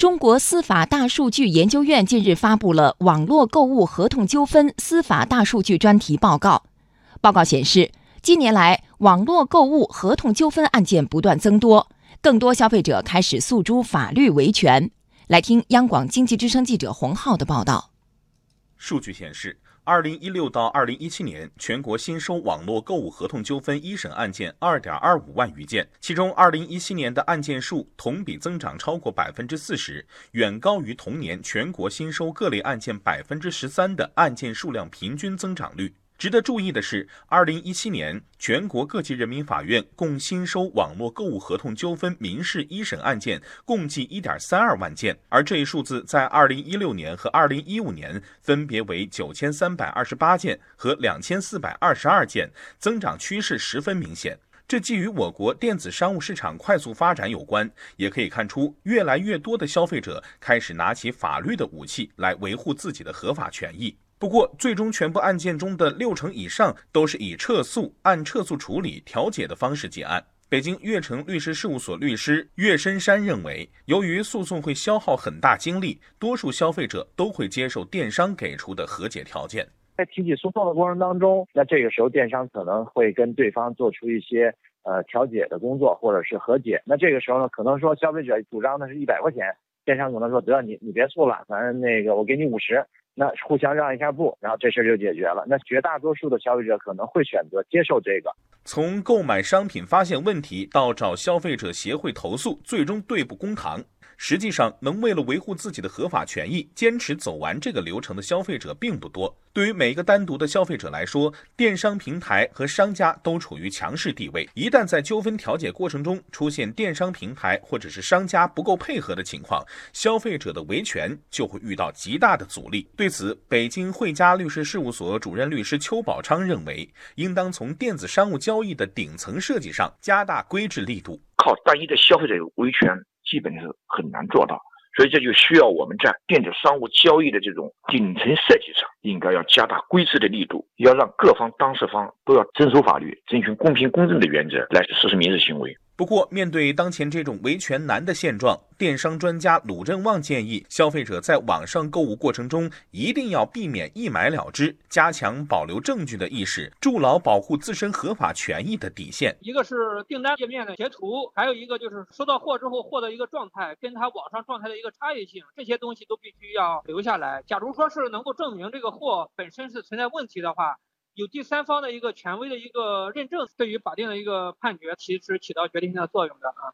中国司法大数据研究院近日发布了《网络购物合同纠纷司法大数据专题报告》。报告显示，近年来网络购物合同纠纷案件不断增多，更多消费者开始诉诸法律维权。来听央广经济之声记者洪浩的报道。数据显示。二零一六到二零一七年，全国新收网络购物合同纠纷一审案件二点二五万余件，其中二零一七年的案件数同比增长超过百分之四十，远高于同年全国新收各类案件百分之十三的案件数量平均增长率。值得注意的是，二零一七年全国各级人民法院共新收网络购物合同纠纷民事一审案件共计一点三二万件，而这一数字在二零一六年和二零一五年分别为九千三百二十八件和两千四百二十二件，增长趋势十分明显。这既与我国电子商务市场快速发展有关，也可以看出越来越多的消费者开始拿起法律的武器来维护自己的合法权益。不过，最终全部案件中的六成以上都是以撤诉、按撤诉处理、调解的方式结案。北京悦城律师事务所律师岳深山认为，由于诉讼会消耗很大精力，多数消费者都会接受电商给出的和解条件。在提起诉讼的过程当中，那这个时候电商可能会跟对方做出一些呃调解的工作，或者是和解。那这个时候呢，可能说消费者主张的是一百块钱，电商可能说得你你别诉了，反正那个我给你五十。那互相让一下步，然后这事儿就解决了。那绝大多数的消费者可能会选择接受这个。从购买商品发现问题到找消费者协会投诉，最终对簿公堂。实际上，能为了维护自己的合法权益，坚持走完这个流程的消费者并不多。对于每一个单独的消费者来说，电商平台和商家都处于强势地位。一旦在纠纷调解过程中出现电商平台或者是商家不够配合的情况，消费者的维权就会遇到极大的阻力。对此，北京汇佳律师事务所主任律师邱宝昌认为，应当从电子商务交易的顶层设计上加大规制力度，靠单一的消费者维权。基本是很难做到，所以这就需要我们在电子商务交易的这种顶层设计上，应该要加大规制的力度，要让各方当事方都要遵守法律，遵循公平公正的原则来实施民事行为。不过，面对当前这种维权难的现状，电商专家鲁振旺建议，消费者在网上购物过程中一定要避免一买了之，加强保留证据的意识，筑牢保护自身合法权益的底线。一个是订单页面的截图，还有一个就是收到货之后货的一个状态，跟他网上状态的一个差异性，这些东西都必须要留下来。假如说是能够证明这个货本身是存在问题的话。有第三方的一个权威的一个认证，对于法定的一个判决，其实起到决定性的作用的啊。